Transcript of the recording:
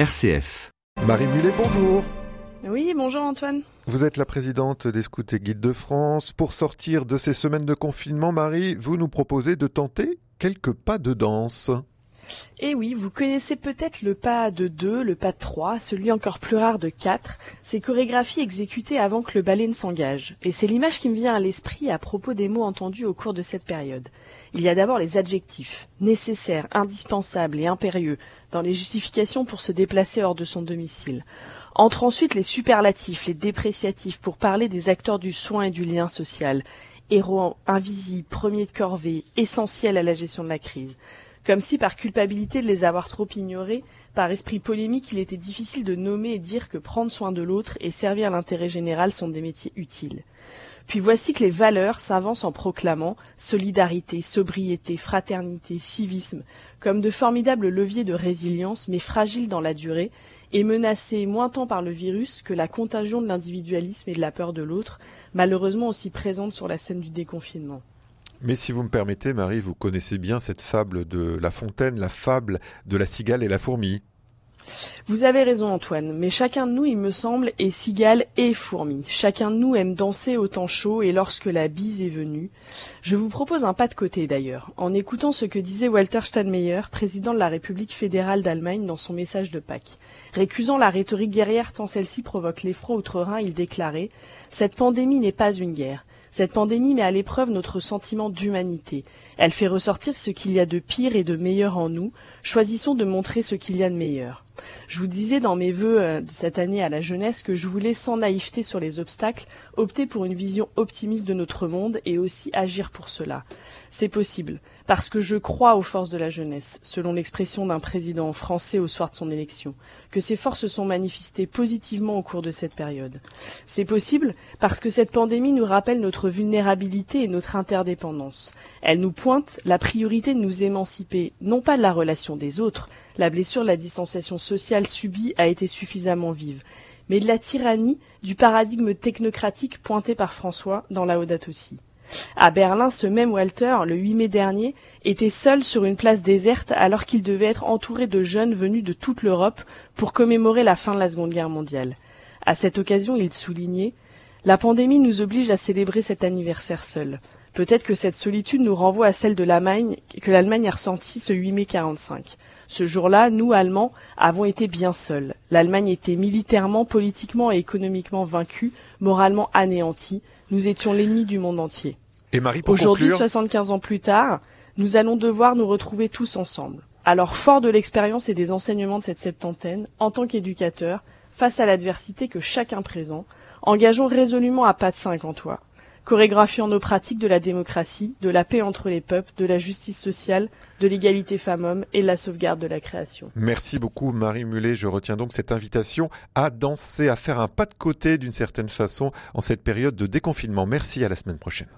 RCF. Marie Mulet, bonjour. Oui, bonjour Antoine. Vous êtes la présidente des Scouts et Guides de France. Pour sortir de ces semaines de confinement, Marie, vous nous proposez de tenter quelques pas de danse. Et oui, vous connaissez peut-être le pas de 2, le pas de 3, celui encore plus rare de 4, ces chorégraphies exécutées avant que le ballet ne s'engage. Et c'est l'image qui me vient à l'esprit à propos des mots entendus au cours de cette période. Il y a d'abord les adjectifs, nécessaires, indispensables et impérieux, dans les justifications pour se déplacer hors de son domicile. Entre ensuite les superlatifs, les dépréciatifs, pour parler des acteurs du soin et du lien social, héros invisibles, premiers de corvée, essentiels à la gestion de la crise comme si par culpabilité de les avoir trop ignorés, par esprit polémique, il était difficile de nommer et dire que prendre soin de l'autre et servir l'intérêt général sont des métiers utiles. Puis voici que les valeurs s'avancent en proclamant solidarité, sobriété, fraternité, civisme, comme de formidables leviers de résilience, mais fragiles dans la durée, et menacés moins tant par le virus que la contagion de l'individualisme et de la peur de l'autre, malheureusement aussi présente sur la scène du déconfinement. Mais si vous me permettez, Marie, vous connaissez bien cette fable de La Fontaine, la fable de la cigale et la fourmi. Vous avez raison Antoine, mais chacun de nous, il me semble, est cigale et fourmi. Chacun de nous aime danser au temps chaud et lorsque la bise est venue. Je vous propose un pas de côté d'ailleurs, en écoutant ce que disait Walter Steinmeier, président de la République fédérale d'Allemagne, dans son message de Pâques. Récusant la rhétorique guerrière tant celle-ci provoque l'effroi outre-Rhin, il déclarait « Cette pandémie n'est pas une guerre. Cette pandémie met à l'épreuve notre sentiment d'humanité. Elle fait ressortir ce qu'il y a de pire et de meilleur en nous. Choisissons de montrer ce qu'il y a de meilleur. Je vous disais dans mes vœux euh, de cette année à la jeunesse que je voulais, sans naïveté sur les obstacles, opter pour une vision optimiste de notre monde et aussi agir pour cela. C'est possible, parce que je crois aux forces de la jeunesse, selon l'expression d'un président français au soir de son élection, que ces forces se sont manifestées positivement au cours de cette période. C'est possible parce que cette pandémie nous rappelle notre vulnérabilité et notre interdépendance. Elle nous pointe la priorité de nous émanciper, non pas de la relation des autres, la blessure de la distanciation sociale subie a été suffisamment vive, mais de la tyrannie du paradigme technocratique pointé par François dans la Audate aussi. À Berlin, ce même Walter, le 8 mai dernier, était seul sur une place déserte alors qu'il devait être entouré de jeunes venus de toute l'Europe pour commémorer la fin de la Seconde Guerre mondiale. À cette occasion, il soulignait La pandémie nous oblige à célébrer cet anniversaire seul. Peut-être que cette solitude nous renvoie à celle de l'Allemagne que l'Allemagne a ressentie ce 8 mai 45. Ce jour-là, nous, Allemands, avons été bien seuls. L'Allemagne était militairement, politiquement et économiquement vaincue, moralement anéantie. Nous étions l'ennemi du monde entier. Et Marie, pour Aujourd'hui, conclure... 75 ans plus tard, nous allons devoir nous retrouver tous ensemble. Alors, fort de l'expérience et des enseignements de cette septantaine, en tant qu'éducateur, face à l'adversité que chacun présent, engageons résolument à pas de cinq en toi chorégraphiant nos pratiques de la démocratie, de la paix entre les peuples, de la justice sociale, de l'égalité femmes-hommes et de la sauvegarde de la création. Merci beaucoup Marie Mulet. Je retiens donc cette invitation à danser, à faire un pas de côté d'une certaine façon en cette période de déconfinement. Merci à la semaine prochaine.